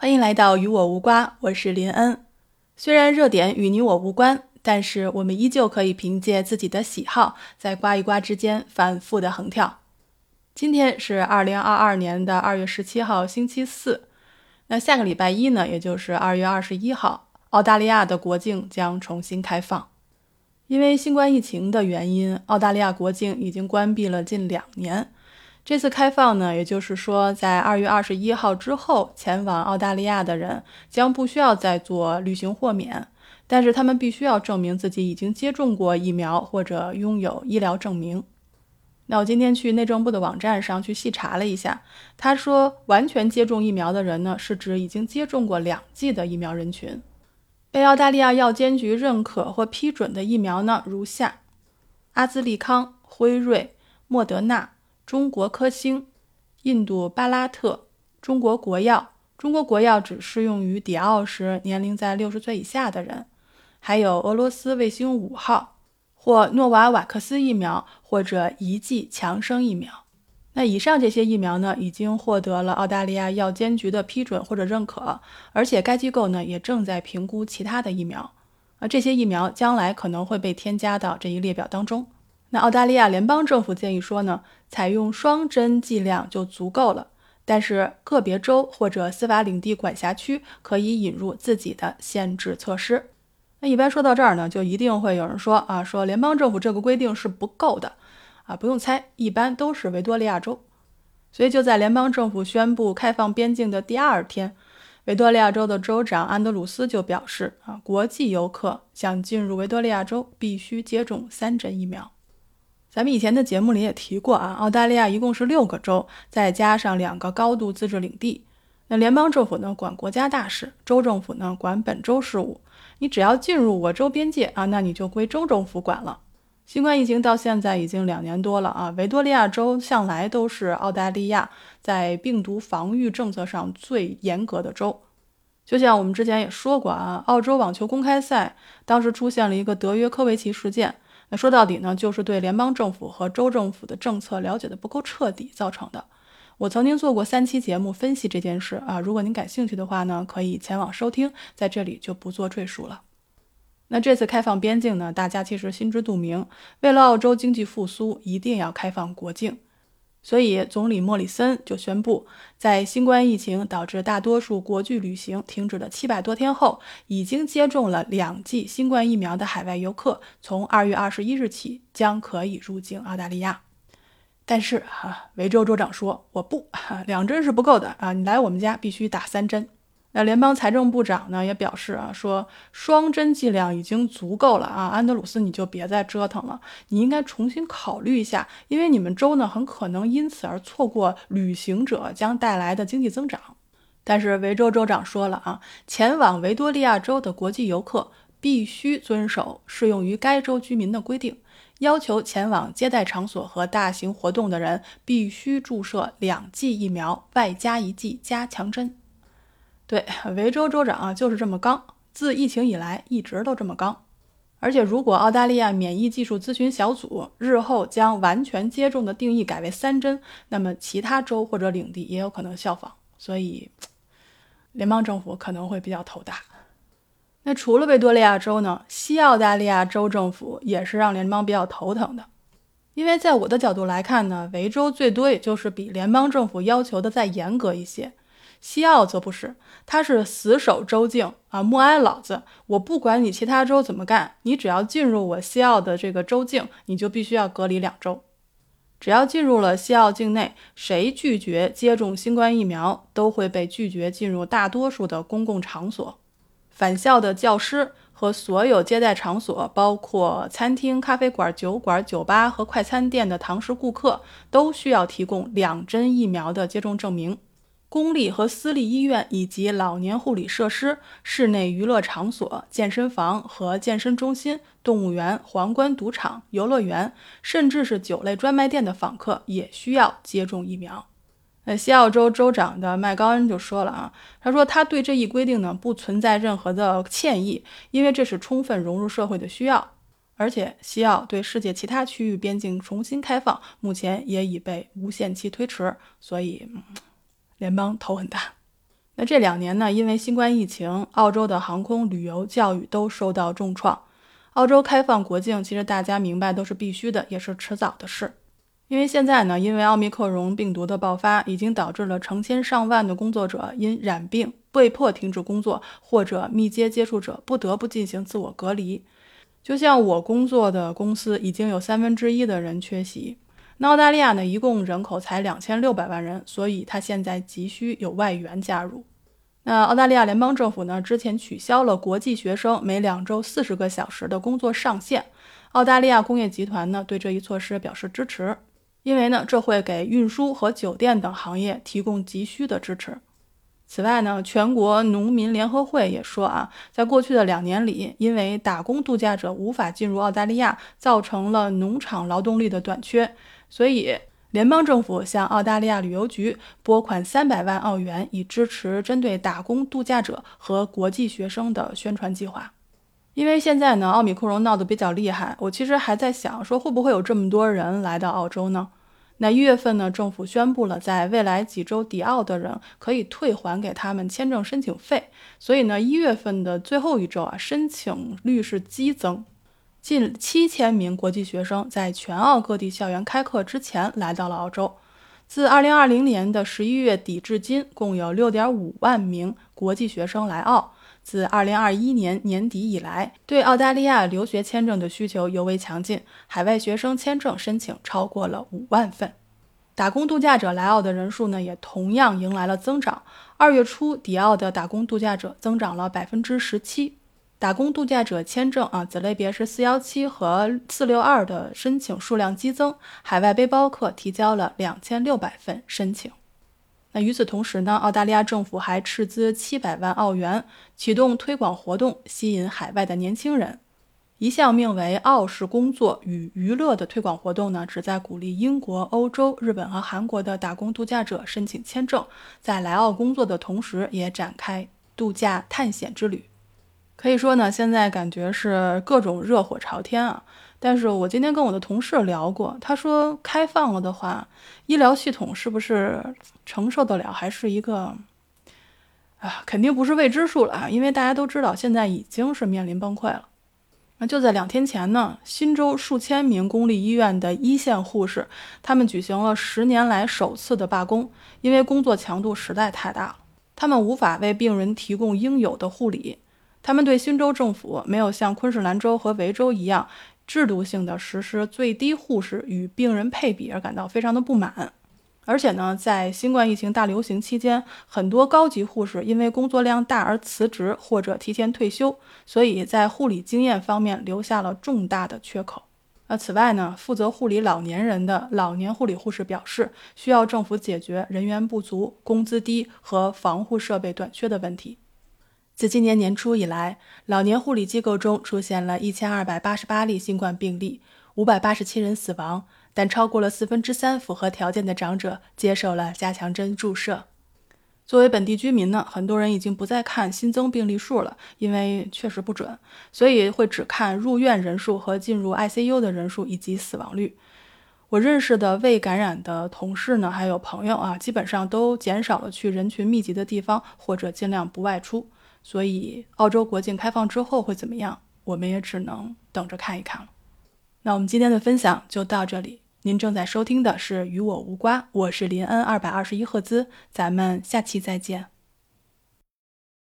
欢迎来到与我无瓜，我是林恩。虽然热点与你我无关，但是我们依旧可以凭借自己的喜好，在瓜与瓜之间反复的横跳。今天是二零二二年的二月十七号，星期四。那下个礼拜一呢，也就是二月二十一号，澳大利亚的国境将重新开放。因为新冠疫情的原因，澳大利亚国境已经关闭了近两年。这次开放呢，也就是说，在二月二十一号之后前往澳大利亚的人将不需要再做旅行豁免，但是他们必须要证明自己已经接种过疫苗或者拥有医疗证明。那我今天去内政部的网站上去细查了一下，他说完全接种疫苗的人呢，是指已经接种过两剂的疫苗人群。被澳大利亚药监局认可或批准的疫苗呢，如下：阿兹利康、辉瑞、莫德纳。中国科兴、印度巴拉特、中国国药，中国国药只适用于抵澳时年龄在六十岁以下的人，还有俄罗斯卫星五号或诺瓦瓦克斯疫苗或者一剂强生疫苗。那以上这些疫苗呢，已经获得了澳大利亚药监局的批准或者认可，而且该机构呢也正在评估其他的疫苗，而这些疫苗将来可能会被添加到这一列表当中。那澳大利亚联邦政府建议说呢，采用双针剂量就足够了，但是个别州或者司法领地管辖区可以引入自己的限制措施。那一般说到这儿呢，就一定会有人说啊，说联邦政府这个规定是不够的啊，不用猜，一般都是维多利亚州。所以就在联邦政府宣布开放边境的第二天，维多利亚州的州长安德鲁斯就表示啊，国际游客想进入维多利亚州必须接种三针疫苗。咱们以前的节目里也提过啊，澳大利亚一共是六个州，再加上两个高度自治领地。那联邦政府呢管国家大事，州政府呢管本州事务。你只要进入我州边界啊，那你就归州政府管了。新冠疫情到现在已经两年多了啊，维多利亚州向来都是澳大利亚在病毒防御政策上最严格的州。就像我们之前也说过啊，澳洲网球公开赛当时出现了一个德约科维奇事件。那说到底呢，就是对联邦政府和州政府的政策了解的不够彻底造成的。我曾经做过三期节目分析这件事啊，如果您感兴趣的话呢，可以前往收听，在这里就不做赘述了。那这次开放边境呢，大家其实心知肚明，为了澳洲经济复苏，一定要开放国境。所以，总理莫里森就宣布，在新冠疫情导致大多数国际旅行停止的七百多天后，已经接种了两剂新冠疫苗的海外游客，从二月二十一日起将可以入境澳大利亚。但是，哈，维州州长说：“我不，两针是不够的啊，你来我们家必须打三针。”那联邦财政部长呢也表示啊，说双针剂量已经足够了啊，安德鲁斯你就别再折腾了，你应该重新考虑一下，因为你们州呢很可能因此而错过旅行者将带来的经济增长。但是维州州长说了啊，前往维多利亚州的国际游客必须遵守适用于该州居民的规定，要求前往接待场所和大型活动的人必须注射两剂疫苗，外加一剂加强针。对，维州州长啊就是这么刚，自疫情以来一直都这么刚。而且，如果澳大利亚免疫技术咨询小组日后将完全接种的定义改为三针，那么其他州或者领地也有可能效仿。所以，联邦政府可能会比较头大。那除了维多利亚州呢，西澳大利亚州政府也是让联邦比较头疼的。因为在我的角度来看呢，维州最多也就是比联邦政府要求的再严格一些。西澳则不是，他是死守州境啊，默哀老子，我不管你其他州怎么干，你只要进入我西澳的这个州境，你就必须要隔离两周。只要进入了西澳境内，谁拒绝接种新冠疫苗，都会被拒绝进入大多数的公共场所。返校的教师和所有接待场所，包括餐厅、咖啡馆、酒馆、酒吧和快餐店的堂食顾客，都需要提供两针疫苗的接种证明。公立和私立医院以及老年护理设施、室内娱乐场所、健身房和健身中心、动物园、皇冠赌场、游乐园，甚至是酒类专卖店的访客也需要接种疫苗。那西澳洲州长的麦高恩就说了啊，他说他对这一规定呢不存在任何的歉意，因为这是充分融入社会的需要。而且西澳对世界其他区域边境重新开放，目前也已被无限期推迟，所以。联邦头很大，那这两年呢，因为新冠疫情，澳洲的航空、旅游、教育都受到重创。澳洲开放国境，其实大家明白都是必须的，也是迟早的事。因为现在呢，因为奥密克戎病毒的爆发，已经导致了成千上万的工作者因染病被迫停止工作，或者密接接触者不得不进行自我隔离。就像我工作的公司，已经有三分之一的人缺席。那澳大利亚呢，一共人口才两千六百万人，所以它现在急需有外援加入。那澳大利亚联邦政府呢，之前取消了国际学生每两周四十个小时的工作上限。澳大利亚工业集团呢，对这一措施表示支持。因为呢，这会给运输和酒店等行业提供急需的支持。此外呢，全国农民联合会也说啊，在过去的两年里，因为打工度假者无法进入澳大利亚，造成了农场劳动力的短缺，所以联邦政府向澳大利亚旅游局拨款三百万澳元，以支持针对打工度假者和国际学生的宣传计划。因为现在呢，奥米克戎闹得比较厉害，我其实还在想，说会不会有这么多人来到澳洲呢？那一月份呢，政府宣布了，在未来几周抵澳的人可以退还给他们签证申请费。所以呢，一月份的最后一周啊，申请率是激增，近七千名国际学生在全澳各地校园开课之前来到了澳洲。自二零二零年的十一月底至今，共有六点五万名国际学生来澳。自二零二一年年底以来，对澳大利亚留学签证的需求尤为强劲，海外学生签证申请超过了五万份。打工度假者来澳的人数呢，也同样迎来了增长。二月初抵澳的打工度假者增长了百分之十七。打工度假者签证啊，子类别是四幺七和四六二的申请数量激增，海外背包客提交了两千六百份申请。那与此同时呢，澳大利亚政府还斥资七百万澳元启动推广活动，吸引海外的年轻人。一项名为“澳式工作与娱乐”的推广活动呢，旨在鼓励英国、欧洲、日本和韩国的打工度假者申请签证，在来澳工作的同时，也展开度假探险之旅。可以说呢，现在感觉是各种热火朝天啊。但是我今天跟我的同事聊过，他说开放了的话，医疗系统是不是承受得了，还是一个啊，肯定不是未知数了啊。因为大家都知道，现在已经是面临崩溃了。那就在两天前呢，新州数千名公立医院的一线护士，他们举行了十年来首次的罢工，因为工作强度实在太大了，他们无法为病人提供应有的护理。他们对新州政府没有像昆士兰州和维州一样。制度性的实施最低护士与病人配比而感到非常的不满，而且呢，在新冠疫情大流行期间，很多高级护士因为工作量大而辞职或者提前退休，所以在护理经验方面留下了重大的缺口。那，此外呢，负责护理老年人的老年护理护士表示，需要政府解决人员不足、工资低和防护设备短缺的问题。自今年年初以来，老年护理机构中出现了一千二百八十八例新冠病例，五百八十七人死亡，但超过了四分之三符合条件的长者接受了加强针注射。作为本地居民呢，很多人已经不再看新增病例数了，因为确实不准，所以会只看入院人数和进入 ICU 的人数以及死亡率。我认识的未感染的同事呢，还有朋友啊，基本上都减少了去人群密集的地方，或者尽量不外出。所以，澳洲国境开放之后会怎么样？我们也只能等着看一看了。那我们今天的分享就到这里。您正在收听的是《与我无关》，我是林恩，二百二十一赫兹。咱们下期再见。